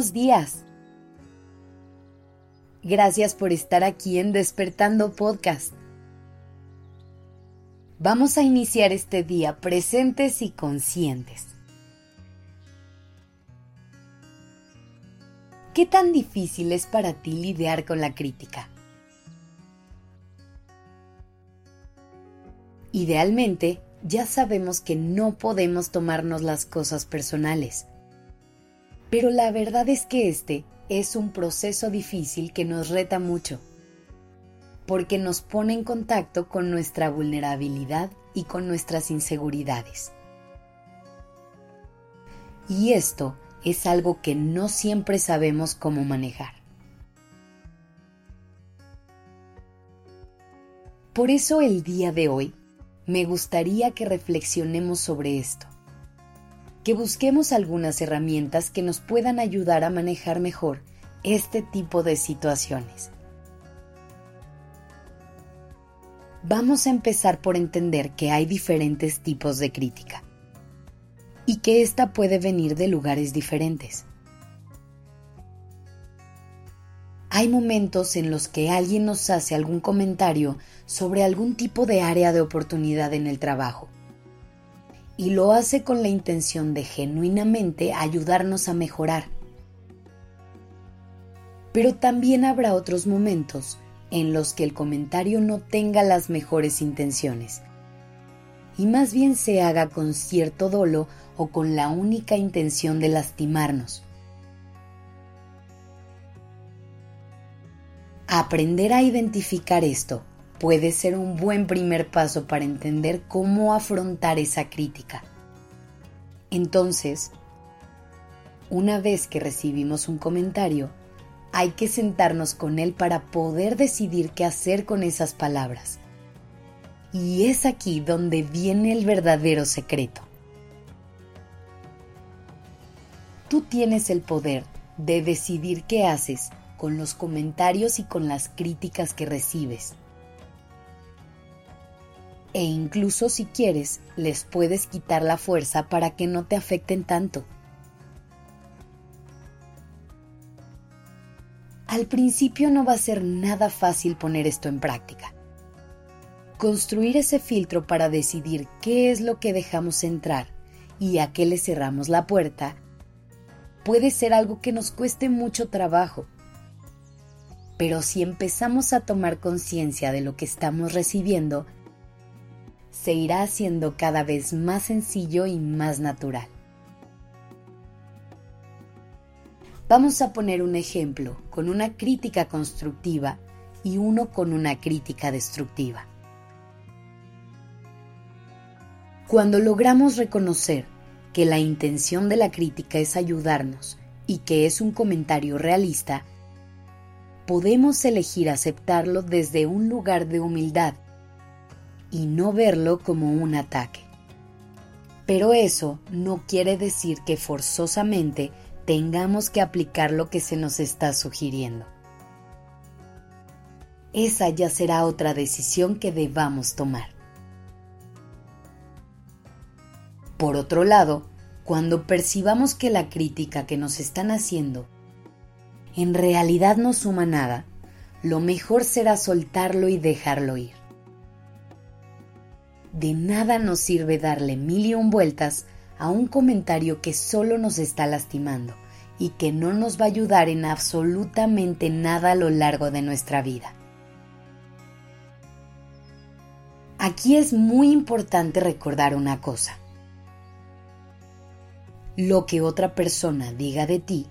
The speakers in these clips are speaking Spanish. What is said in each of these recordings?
Buenos días. Gracias por estar aquí en Despertando Podcast. Vamos a iniciar este día presentes y conscientes. ¿Qué tan difícil es para ti lidiar con la crítica? Idealmente, ya sabemos que no podemos tomarnos las cosas personales. Pero la verdad es que este es un proceso difícil que nos reta mucho, porque nos pone en contacto con nuestra vulnerabilidad y con nuestras inseguridades. Y esto es algo que no siempre sabemos cómo manejar. Por eso el día de hoy me gustaría que reflexionemos sobre esto, que busquemos algunas herramientas que nos puedan ayudar a manejar mejor este tipo de situaciones. Vamos a empezar por entender que hay diferentes tipos de crítica y que ésta puede venir de lugares diferentes. Hay momentos en los que alguien nos hace algún comentario sobre algún tipo de área de oportunidad en el trabajo y lo hace con la intención de genuinamente ayudarnos a mejorar. Pero también habrá otros momentos en los que el comentario no tenga las mejores intenciones y más bien se haga con cierto dolo o con la única intención de lastimarnos. Aprender a identificar esto puede ser un buen primer paso para entender cómo afrontar esa crítica. Entonces, una vez que recibimos un comentario, hay que sentarnos con él para poder decidir qué hacer con esas palabras. Y es aquí donde viene el verdadero secreto. Tú tienes el poder de decidir qué haces con los comentarios y con las críticas que recibes. E incluso si quieres, les puedes quitar la fuerza para que no te afecten tanto. Al principio no va a ser nada fácil poner esto en práctica. Construir ese filtro para decidir qué es lo que dejamos entrar y a qué le cerramos la puerta puede ser algo que nos cueste mucho trabajo pero si empezamos a tomar conciencia de lo que estamos recibiendo, se irá haciendo cada vez más sencillo y más natural. Vamos a poner un ejemplo con una crítica constructiva y uno con una crítica destructiva. Cuando logramos reconocer que la intención de la crítica es ayudarnos y que es un comentario realista, podemos elegir aceptarlo desde un lugar de humildad y no verlo como un ataque. Pero eso no quiere decir que forzosamente tengamos que aplicar lo que se nos está sugiriendo. Esa ya será otra decisión que debamos tomar. Por otro lado, cuando percibamos que la crítica que nos están haciendo en realidad no suma nada, lo mejor será soltarlo y dejarlo ir. De nada nos sirve darle mil y un vueltas a un comentario que solo nos está lastimando y que no nos va a ayudar en absolutamente nada a lo largo de nuestra vida. Aquí es muy importante recordar una cosa. Lo que otra persona diga de ti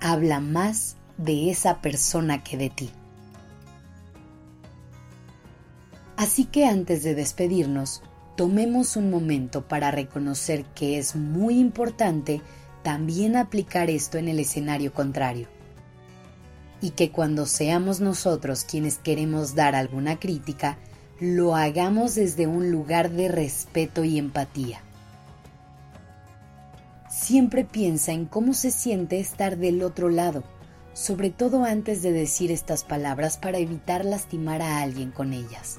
habla más de esa persona que de ti. Así que antes de despedirnos, tomemos un momento para reconocer que es muy importante también aplicar esto en el escenario contrario. Y que cuando seamos nosotros quienes queremos dar alguna crítica, lo hagamos desde un lugar de respeto y empatía. Siempre piensa en cómo se siente estar del otro lado sobre todo antes de decir estas palabras para evitar lastimar a alguien con ellas.